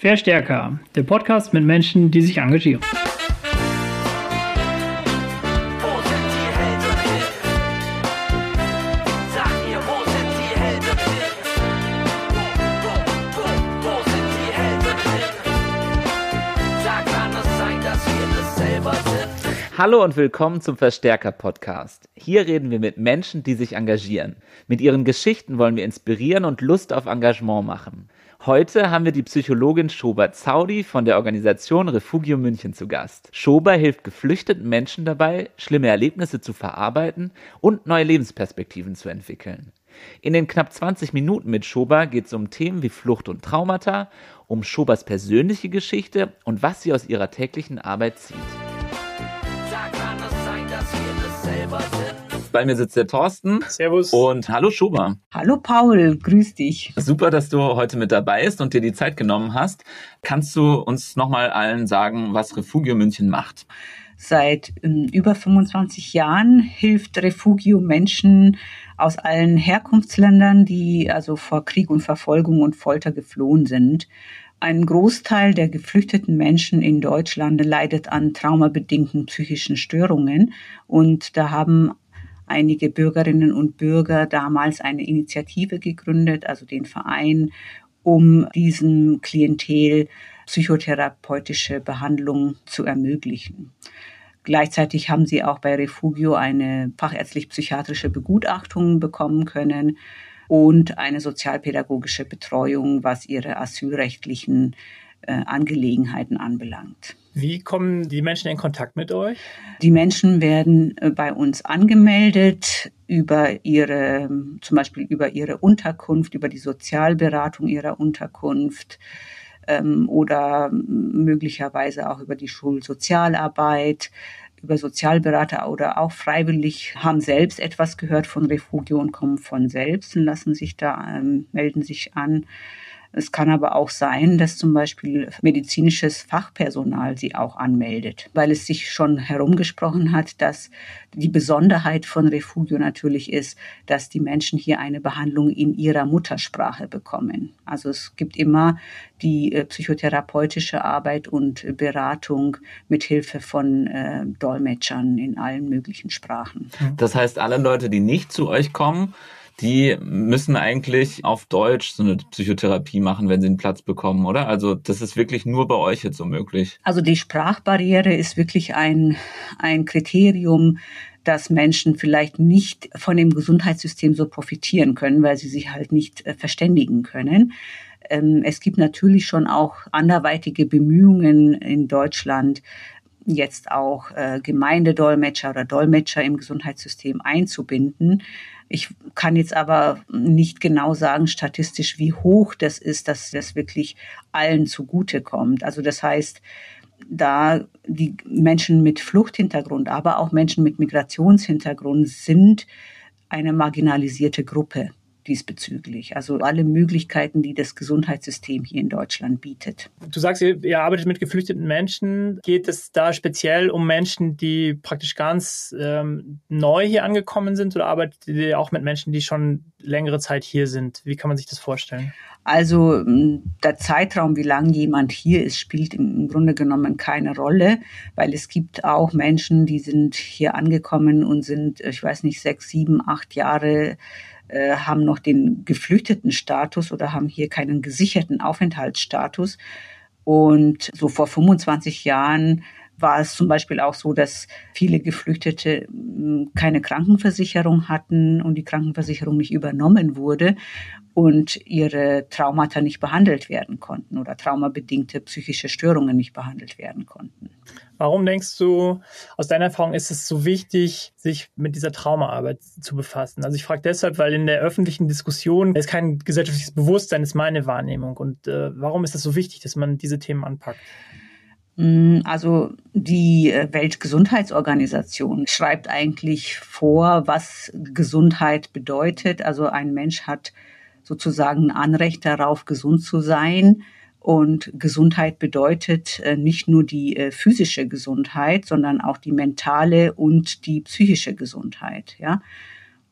Verstärker, der Podcast mit Menschen, die sich engagieren. Hallo und willkommen zum Verstärker Podcast. Hier reden wir mit Menschen, die sich engagieren. Mit ihren Geschichten wollen wir inspirieren und Lust auf Engagement machen. Heute haben wir die Psychologin Schober Zaudi von der Organisation Refugio München zu Gast. Schober hilft geflüchteten Menschen dabei, schlimme Erlebnisse zu verarbeiten und neue Lebensperspektiven zu entwickeln. In den knapp 20 Minuten mit Schober geht es um Themen wie Flucht und Traumata, um Schobers persönliche Geschichte und was sie aus ihrer täglichen Arbeit zieht. Bei mir sitzt der Thorsten. Servus. Und hallo Schober. Hallo Paul, grüß dich. Super, dass du heute mit dabei bist und dir die Zeit genommen hast. Kannst du uns nochmal allen sagen, was Refugio München macht? Seit ähm, über 25 Jahren hilft Refugio Menschen aus allen Herkunftsländern, die also vor Krieg und Verfolgung und Folter geflohen sind. Ein Großteil der geflüchteten Menschen in Deutschland leidet an traumabedingten psychischen Störungen und da haben einige Bürgerinnen und Bürger damals eine Initiative gegründet, also den Verein, um diesem Klientel psychotherapeutische Behandlung zu ermöglichen. Gleichzeitig haben sie auch bei Refugio eine fachärztlich-psychiatrische Begutachtung bekommen können und eine sozialpädagogische Betreuung, was ihre asylrechtlichen äh, Angelegenheiten anbelangt. Wie kommen die Menschen in Kontakt mit euch? Die Menschen werden äh, bei uns angemeldet über ihre, zum Beispiel über ihre Unterkunft, über die Sozialberatung ihrer Unterkunft ähm, oder möglicherweise auch über die Schulsozialarbeit, über Sozialberater oder auch freiwillig haben selbst etwas gehört von Refugio und kommen von selbst und lassen sich da, ähm, melden sich an. Es kann aber auch sein, dass zum Beispiel medizinisches Fachpersonal sie auch anmeldet, weil es sich schon herumgesprochen hat, dass die Besonderheit von Refugio natürlich ist, dass die Menschen hier eine Behandlung in ihrer Muttersprache bekommen. Also es gibt immer die äh, psychotherapeutische Arbeit und Beratung mit Hilfe von äh, Dolmetschern in allen möglichen Sprachen. Das heißt, alle Leute, die nicht zu euch kommen, die müssen eigentlich auf Deutsch so eine Psychotherapie machen, wenn sie einen Platz bekommen, oder? Also das ist wirklich nur bei euch jetzt so möglich. Also die Sprachbarriere ist wirklich ein, ein Kriterium, dass Menschen vielleicht nicht von dem Gesundheitssystem so profitieren können, weil sie sich halt nicht äh, verständigen können. Ähm, es gibt natürlich schon auch anderweitige Bemühungen in Deutschland, jetzt auch äh, Gemeindedolmetscher oder Dolmetscher im Gesundheitssystem einzubinden. Ich kann jetzt aber nicht genau sagen statistisch, wie hoch das ist, dass das wirklich allen zugutekommt. Also das heißt, da die Menschen mit Fluchthintergrund, aber auch Menschen mit Migrationshintergrund sind eine marginalisierte Gruppe diesbezüglich. Also alle Möglichkeiten, die das Gesundheitssystem hier in Deutschland bietet. Du sagst, ihr, ihr arbeitet mit geflüchteten Menschen. Geht es da speziell um Menschen, die praktisch ganz ähm, neu hier angekommen sind oder arbeitet ihr auch mit Menschen, die schon längere Zeit hier sind? Wie kann man sich das vorstellen? Also der Zeitraum, wie lange jemand hier ist, spielt im Grunde genommen keine Rolle, weil es gibt auch Menschen, die sind hier angekommen und sind, ich weiß nicht, sechs, sieben, acht Jahre äh, haben noch den geflüchteten Status oder haben hier keinen gesicherten Aufenthaltsstatus. Und so vor 25 Jahren war es zum Beispiel auch so, dass viele Geflüchtete mh, keine Krankenversicherung hatten und die Krankenversicherung nicht übernommen wurde und ihre Traumata nicht behandelt werden konnten oder traumabedingte psychische Störungen nicht behandelt werden konnten. Warum denkst du, aus deiner Erfahrung ist es so wichtig, sich mit dieser Traumaarbeit zu befassen? Also ich frage deshalb, weil in der öffentlichen Diskussion ist kein gesellschaftliches Bewusstsein, ist meine Wahrnehmung. Und äh, warum ist es so wichtig, dass man diese Themen anpackt? Mm, Also die äh, Weltgesundheitsorganisation schreibt eigentlich vor, was Gesundheit bedeutet. Also ein Mensch hat sozusagen ein Anrecht darauf, gesund zu sein. Und Gesundheit bedeutet äh, nicht nur die äh, physische Gesundheit, sondern auch die mentale und die psychische Gesundheit, ja.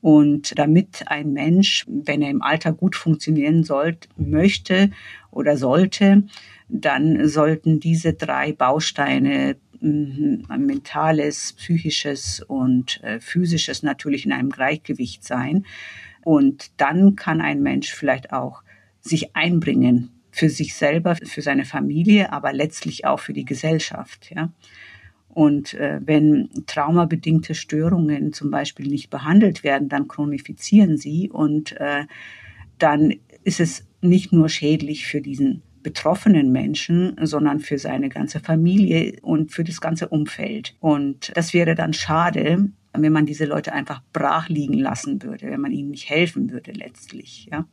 Und damit ein Mensch, wenn er im Alter gut funktionieren sollte, möchte oder sollte, dann sollten diese drei Bausteine mhm, mentales, psychisches und äh, physisches natürlich in einem Gleichgewicht sein. Und dann kann ein Mensch vielleicht auch sich einbringen für sich selber, für seine Familie, aber letztlich auch für die Gesellschaft. Ja. Und äh, wenn traumabedingte Störungen zum Beispiel nicht behandelt werden, dann chronifizieren sie und äh, dann ist es nicht nur schädlich für diesen betroffenen Menschen, sondern für seine ganze Familie und für das ganze Umfeld. Und das wäre dann schade, wenn man diese Leute einfach brach liegen lassen würde, wenn man ihnen nicht helfen würde letztlich, ja.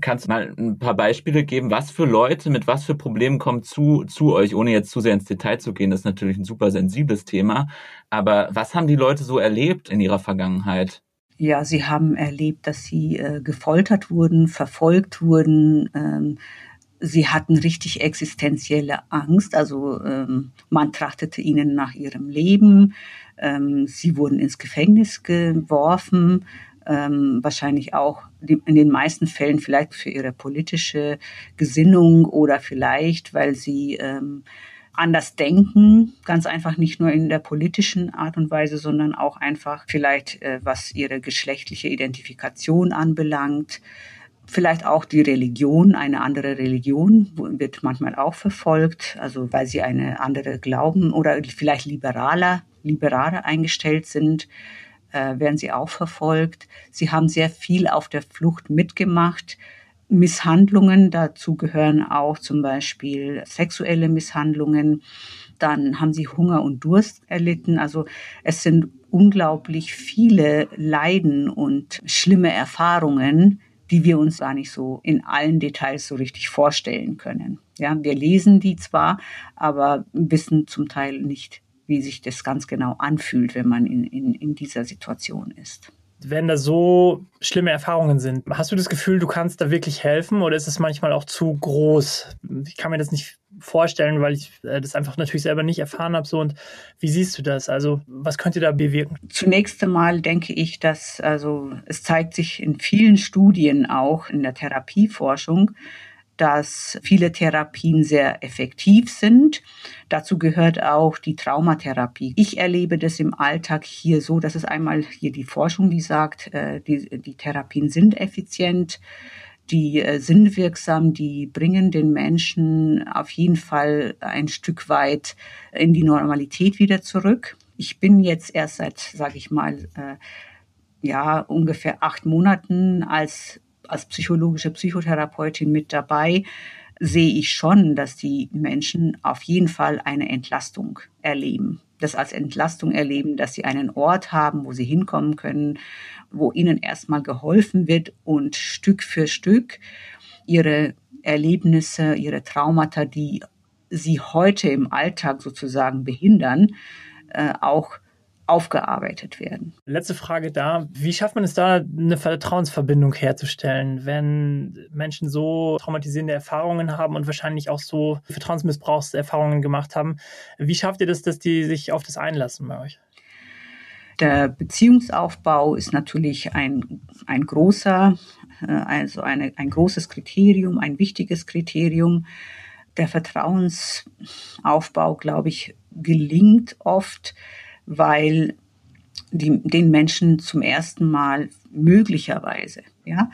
Kannst du mal ein paar Beispiele geben, was für Leute mit was für Problemen kommen zu, zu euch, ohne jetzt zu sehr ins Detail zu gehen, das ist natürlich ein super sensibles Thema. Aber was haben die Leute so erlebt in ihrer Vergangenheit? Ja, sie haben erlebt, dass sie äh, gefoltert wurden, verfolgt wurden. Ähm, sie hatten richtig existenzielle Angst. Also ähm, man trachtete ihnen nach ihrem Leben. Ähm, sie wurden ins Gefängnis geworfen ähm, wahrscheinlich auch in den meisten Fällen vielleicht für ihre politische Gesinnung oder vielleicht, weil sie ähm, anders denken, ganz einfach nicht nur in der politischen Art und Weise, sondern auch einfach vielleicht, äh, was ihre geschlechtliche Identifikation anbelangt. Vielleicht auch die Religion, eine andere Religion wird manchmal auch verfolgt, also weil sie eine andere glauben oder vielleicht liberaler, liberaler eingestellt sind äh, werden sie auch verfolgt. Sie haben sehr viel auf der Flucht mitgemacht. Misshandlungen, dazu gehören auch zum Beispiel sexuelle Misshandlungen. Dann haben sie Hunger und Durst erlitten. Also es sind unglaublich viele Leiden und schlimme Erfahrungen, die wir uns gar nicht so in allen Details so richtig vorstellen können. Ja, wir lesen die zwar, aber wissen zum Teil nicht, wie sich das ganz genau anfühlt, wenn man in, in, in dieser Situation ist. Wenn da so schlimme Erfahrungen sind, hast du das Gefühl, du kannst da wirklich helfen oder ist es manchmal auch zu groß? Ich kann mir das nicht vorstellen, weil ich äh, das einfach natürlich selber nicht erfahren habe. So und wie siehst du das? Also was könnt ihr da bewirken? Zunächst einmal denke ich, dass also es zeigt sich in vielen Studien auch in der Therapieforschung, dass viele Therapien sehr effektiv sind. Dazu gehört auch die Traumatherapie. Ich erlebe das im Alltag hier so, dass es einmal hier die Forschung, die sagt, äh, die, die Therapien sind effizient die äh, sind wirksam, die bringen den Menschen auf jeden Fall ein Stück weit in die Normalität wieder zurück. Ich bin jetzt erst seit, sage ich mal, äh, ja ungefähr acht Monaten als als psychologische Psychotherapeutin mit dabei, sehe ich schon, dass die Menschen auf jeden Fall eine Entlastung erleben. Das als Entlastung erleben, dass sie einen Ort haben, wo sie hinkommen können, wo ihnen erstmal geholfen wird und Stück für Stück ihre Erlebnisse, ihre Traumata, die sie heute im Alltag sozusagen behindern, äh, auch aufgearbeitet werden. Letzte Frage da. Wie schafft man es da, eine Vertrauensverbindung herzustellen, wenn Menschen so traumatisierende Erfahrungen haben und wahrscheinlich auch so Vertrauensmissbrauchserfahrungen gemacht haben? Wie schafft ihr das, dass die sich auf das einlassen bei euch? Der Beziehungsaufbau ist natürlich ein, ein großer, äh, also eine, ein großes Kriterium, ein wichtiges Kriterium. Der Vertrauensaufbau, glaube ich, gelingt oft, weil die, den Menschen zum ersten Mal möglicherweise, ja,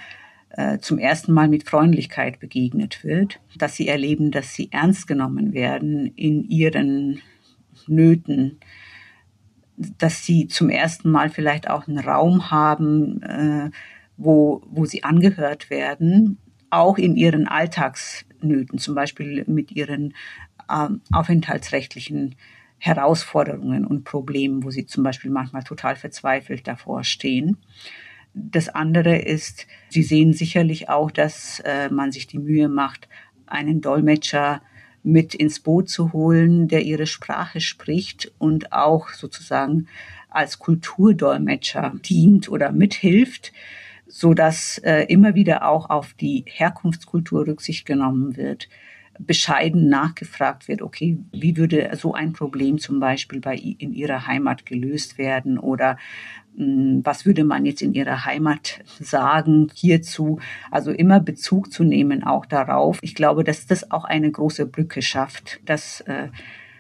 äh, zum ersten Mal mit Freundlichkeit begegnet wird, dass sie erleben, dass sie ernst genommen werden in ihren Nöten, dass sie zum ersten Mal vielleicht auch einen Raum haben, äh, wo, wo sie angehört werden, auch in ihren Alltagsnöten, zum Beispiel mit ihren ähm, aufenthaltsrechtlichen Herausforderungen und Problemen, wo sie zum Beispiel manchmal total verzweifelt davor stehen. Das andere ist, Sie sehen sicherlich auch, dass äh, man sich die Mühe macht, einen Dolmetscher mit ins Boot zu holen, der ihre Sprache spricht und auch sozusagen als Kulturdolmetscher dient oder mithilft, so dass äh, immer wieder auch auf die Herkunftskultur Rücksicht genommen wird, bescheiden nachgefragt wird, okay, wie würde so ein Problem zum Beispiel bei in ihrer Heimat gelöst werden oder hm, was würde man jetzt in ihrer Heimat sagen hierzu? Also immer Bezug zu nehmen auch darauf. Ich glaube, dass das auch eine große Brücke schafft, dass äh,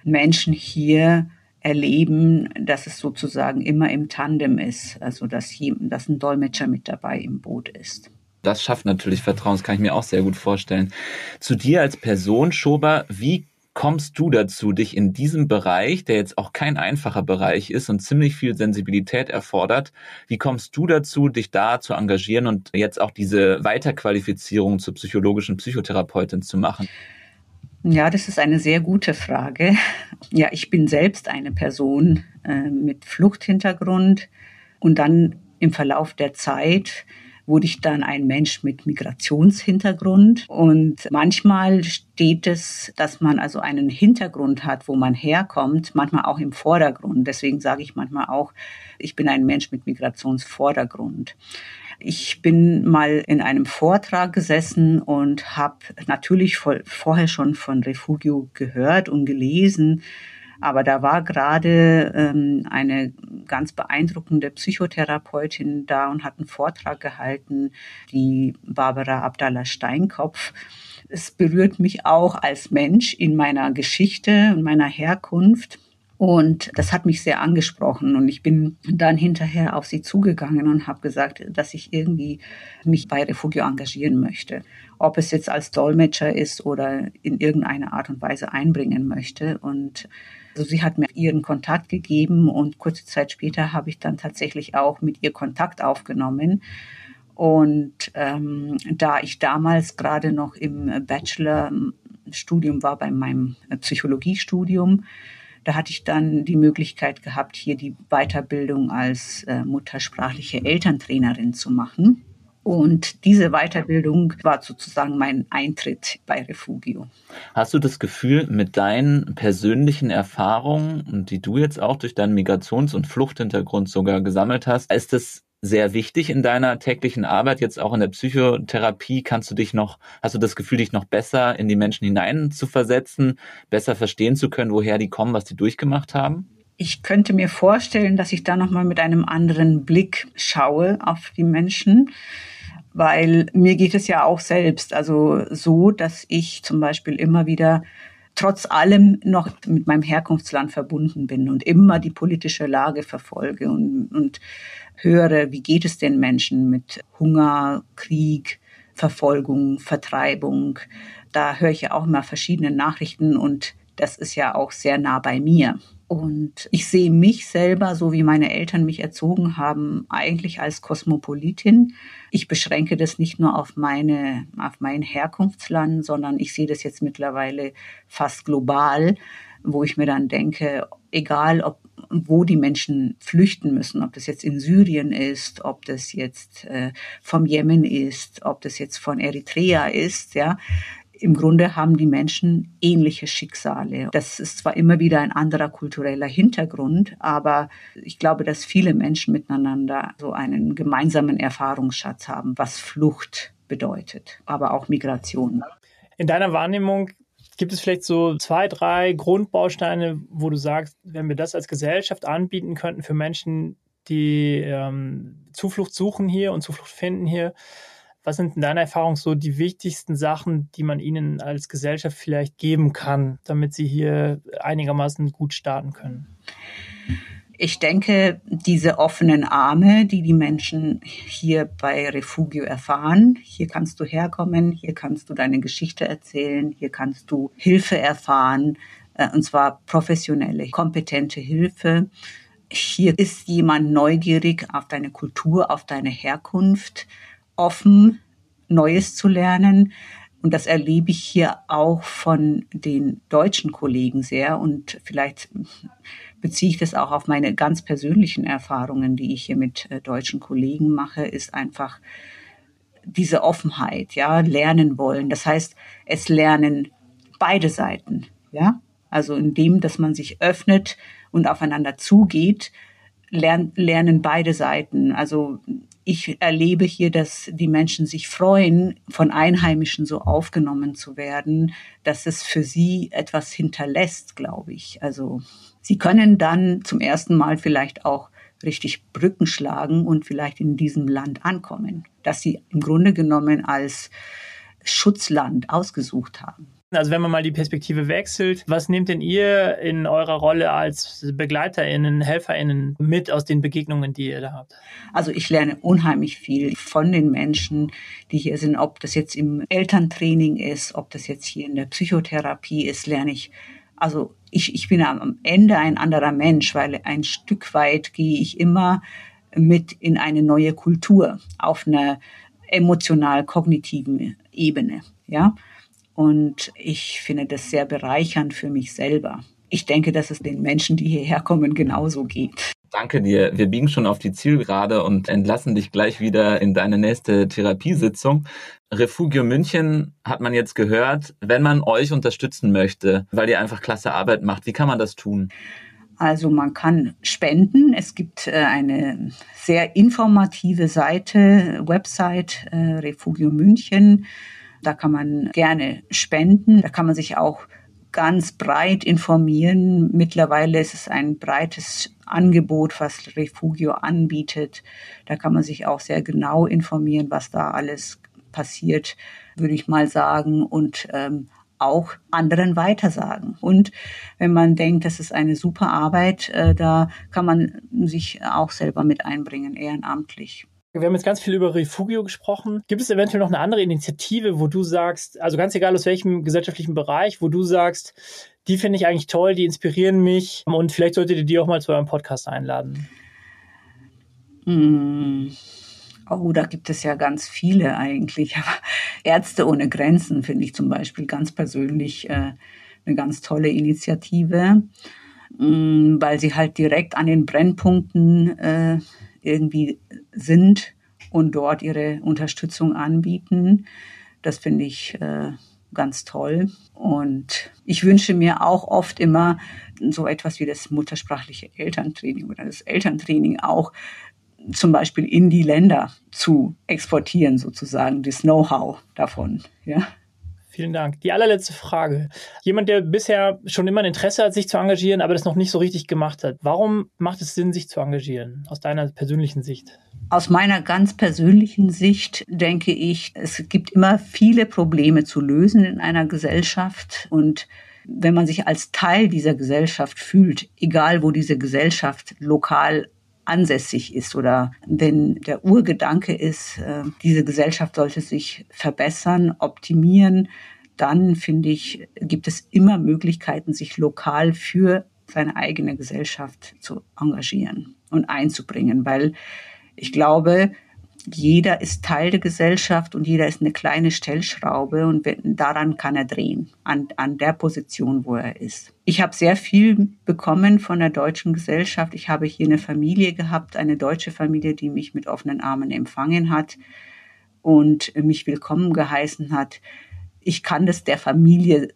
Menschen hier erleben, dass es sozusagen immer im Tandem ist, also dass, hier, dass ein Dolmetscher mit dabei im Boot ist. Das schafft natürlich Vertrauen, das kann ich mir auch sehr gut vorstellen. Zu dir als Person, Schober, wie kommst du dazu, dich in diesem Bereich, der jetzt auch kein einfacher Bereich ist und ziemlich viel Sensibilität erfordert, wie kommst du dazu, dich da zu engagieren und jetzt auch diese Weiterqualifizierung zur psychologischen Psychotherapeutin zu machen? Ja, das ist eine sehr gute Frage. Ja, ich bin selbst eine Person äh, mit Fluchthintergrund und dann im Verlauf der Zeit wurde ich dann ein Mensch mit Migrationshintergrund. Und manchmal steht es, dass man also einen Hintergrund hat, wo man herkommt, manchmal auch im Vordergrund. Deswegen sage ich manchmal auch, ich bin ein Mensch mit Migrationsvordergrund. Ich bin mal in einem Vortrag gesessen und habe natürlich vorher schon von Refugio gehört und gelesen. Aber da war gerade ähm, eine ganz beeindruckende Psychotherapeutin da und hat einen Vortrag gehalten, die Barbara Abdallah Steinkopf. Es berührt mich auch als Mensch in meiner Geschichte und meiner Herkunft. Und das hat mich sehr angesprochen. Und ich bin dann hinterher auf sie zugegangen und habe gesagt, dass ich irgendwie mich bei Refugio engagieren möchte. Ob es jetzt als Dolmetscher ist oder in irgendeiner Art und Weise einbringen möchte. Und also sie hat mir ihren Kontakt gegeben und kurze Zeit später habe ich dann tatsächlich auch mit ihr Kontakt aufgenommen. Und ähm, da ich damals gerade noch im Bachelorstudium war, bei meinem Psychologiestudium, da hatte ich dann die Möglichkeit gehabt, hier die Weiterbildung als äh, muttersprachliche Elterntrainerin zu machen. Und diese Weiterbildung war sozusagen mein Eintritt bei Refugio. Hast du das Gefühl, mit deinen persönlichen Erfahrungen, die du jetzt auch durch deinen Migrations- und Fluchthintergrund sogar gesammelt hast, ist das sehr wichtig in deiner täglichen Arbeit, jetzt auch in der Psychotherapie. Kannst du dich noch, hast du das Gefühl, dich noch besser in die Menschen hinein zu versetzen, besser verstehen zu können, woher die kommen, was die durchgemacht haben? Ich könnte mir vorstellen, dass ich da nochmal mit einem anderen Blick schaue auf die Menschen, weil mir geht es ja auch selbst, also so, dass ich zum Beispiel immer wieder trotz allem noch mit meinem Herkunftsland verbunden bin und immer die politische Lage verfolge und, und höre, wie geht es den Menschen mit Hunger, Krieg, Verfolgung, Vertreibung. Da höre ich ja auch immer verschiedene Nachrichten und das ist ja auch sehr nah bei mir. Und ich sehe mich selber, so wie meine Eltern mich erzogen haben, eigentlich als Kosmopolitin. Ich beschränke das nicht nur auf meine, auf mein Herkunftsland, sondern ich sehe das jetzt mittlerweile fast global, wo ich mir dann denke, egal ob wo die Menschen flüchten müssen, ob das jetzt in Syrien ist, ob das jetzt äh, vom Jemen ist, ob das jetzt von Eritrea ist, ja. Im Grunde haben die Menschen ähnliche Schicksale. Das ist zwar immer wieder ein anderer kultureller Hintergrund, aber ich glaube, dass viele Menschen miteinander so einen gemeinsamen Erfahrungsschatz haben, was Flucht bedeutet, aber auch Migration. In deiner Wahrnehmung Gibt es vielleicht so zwei, drei Grundbausteine, wo du sagst, wenn wir das als Gesellschaft anbieten könnten für Menschen, die ähm, Zuflucht suchen hier und Zuflucht finden hier, was sind in deiner Erfahrung so die wichtigsten Sachen, die man ihnen als Gesellschaft vielleicht geben kann, damit sie hier einigermaßen gut starten können? Ich denke, diese offenen Arme, die die Menschen hier bei Refugio erfahren, hier kannst du herkommen, hier kannst du deine Geschichte erzählen, hier kannst du Hilfe erfahren, äh, und zwar professionelle, kompetente Hilfe. Hier ist jemand neugierig auf deine Kultur, auf deine Herkunft, offen, Neues zu lernen. Und das erlebe ich hier auch von den deutschen Kollegen sehr. Und vielleicht beziehe ich das auch auf meine ganz persönlichen Erfahrungen, die ich hier mit äh, deutschen Kollegen mache, ist einfach diese Offenheit, ja, lernen wollen. Das heißt, es lernen beide Seiten, ja. Also indem, dass man sich öffnet und aufeinander zugeht, lernen beide Seiten. Also ich erlebe hier, dass die Menschen sich freuen, von Einheimischen so aufgenommen zu werden, dass es für sie etwas hinterlässt, glaube ich. Also sie können dann zum ersten Mal vielleicht auch richtig Brücken schlagen und vielleicht in diesem Land ankommen, das sie im Grunde genommen als Schutzland ausgesucht haben. Also wenn man mal die Perspektive wechselt, was nehmt denn ihr in eurer Rolle als BegleiterInnen, HelferInnen mit aus den Begegnungen, die ihr da habt? Also ich lerne unheimlich viel von den Menschen, die hier sind, ob das jetzt im Elterntraining ist, ob das jetzt hier in der Psychotherapie ist, lerne ich also ich, ich bin am Ende ein anderer Mensch, weil ein Stück weit gehe ich immer mit in eine neue Kultur auf einer emotional-kognitiven Ebene, ja. Und ich finde das sehr bereichernd für mich selber. Ich denke, dass es den Menschen, die hierher kommen, genauso geht. Danke dir. Wir biegen schon auf die Zielgerade und entlassen dich gleich wieder in deine nächste Therapiesitzung. Refugio München hat man jetzt gehört. Wenn man euch unterstützen möchte, weil ihr einfach klasse Arbeit macht, wie kann man das tun? Also man kann spenden. Es gibt äh, eine sehr informative Seite, Website äh, Refugio München. Da kann man gerne spenden. Da kann man sich auch ganz breit informieren. Mittlerweile ist es ein breites Angebot, was Refugio anbietet. Da kann man sich auch sehr genau informieren, was da alles passiert, würde ich mal sagen. Und ähm, auch anderen weitersagen. Und wenn man denkt, das ist eine super Arbeit, äh, da kann man sich auch selber mit einbringen, ehrenamtlich. Wir haben jetzt ganz viel über Refugio gesprochen. Gibt es eventuell noch eine andere Initiative, wo du sagst, also ganz egal aus welchem gesellschaftlichen Bereich, wo du sagst, die finde ich eigentlich toll, die inspirieren mich und vielleicht solltet ihr die auch mal zu eurem Podcast einladen? Mm. Oh, da gibt es ja ganz viele eigentlich. Aber Ärzte ohne Grenzen finde ich zum Beispiel ganz persönlich äh, eine ganz tolle Initiative, mm, weil sie halt direkt an den Brennpunkten äh, irgendwie sind und dort ihre Unterstützung anbieten. Das finde ich äh, ganz toll. Und ich wünsche mir auch oft immer so etwas wie das muttersprachliche Elterntraining oder das Elterntraining auch zum Beispiel in die Länder zu exportieren, sozusagen, das Know-how davon. Ja. Vielen Dank. Die allerletzte Frage. Jemand, der bisher schon immer ein Interesse hat, sich zu engagieren, aber das noch nicht so richtig gemacht hat. Warum macht es Sinn, sich zu engagieren, aus deiner persönlichen Sicht? Aus meiner ganz persönlichen Sicht denke ich, es gibt immer viele Probleme zu lösen in einer Gesellschaft und wenn man sich als Teil dieser Gesellschaft fühlt, egal wo diese Gesellschaft lokal ansässig ist oder wenn der Urgedanke ist, äh, diese Gesellschaft sollte sich verbessern, optimieren, dann finde ich, gibt es immer Möglichkeiten, sich lokal für seine eigene Gesellschaft zu engagieren und einzubringen, weil ich glaube, jeder ist Teil der Gesellschaft und jeder ist eine kleine Stellschraube und daran kann er drehen, an, an der Position, wo er ist. Ich habe sehr viel bekommen von der deutschen Gesellschaft. Ich habe hier eine Familie gehabt, eine deutsche Familie, die mich mit offenen Armen empfangen hat und mich willkommen geheißen hat. Ich kann das der Familie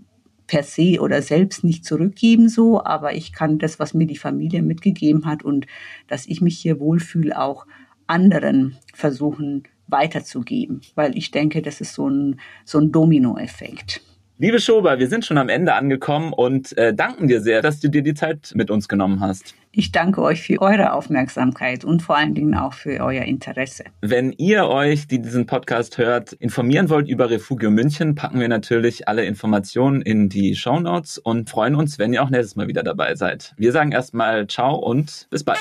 per se oder selbst nicht zurückgeben so, aber ich kann das, was mir die Familie mitgegeben hat und dass ich mich hier wohlfühle, auch anderen versuchen weiterzugeben, weil ich denke, das ist so ein, so ein Dominoeffekt. Liebe Schober, wir sind schon am Ende angekommen und äh, danken dir sehr, dass du dir die Zeit mit uns genommen hast. Ich danke euch für eure Aufmerksamkeit und vor allen Dingen auch für euer Interesse. Wenn ihr euch, die diesen Podcast hört, informieren wollt über Refugio München, packen wir natürlich alle Informationen in die Show Notes und freuen uns, wenn ihr auch nächstes Mal wieder dabei seid. Wir sagen erstmal Ciao und bis bald.